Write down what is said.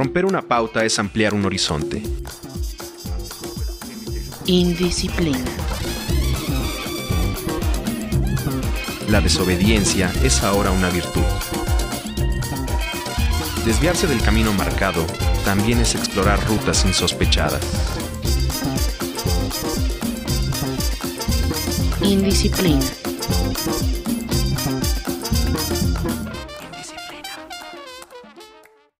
Romper una pauta es ampliar un horizonte. Indisciplina. La desobediencia es ahora una virtud. Desviarse del camino marcado también es explorar rutas insospechadas. Indisciplina.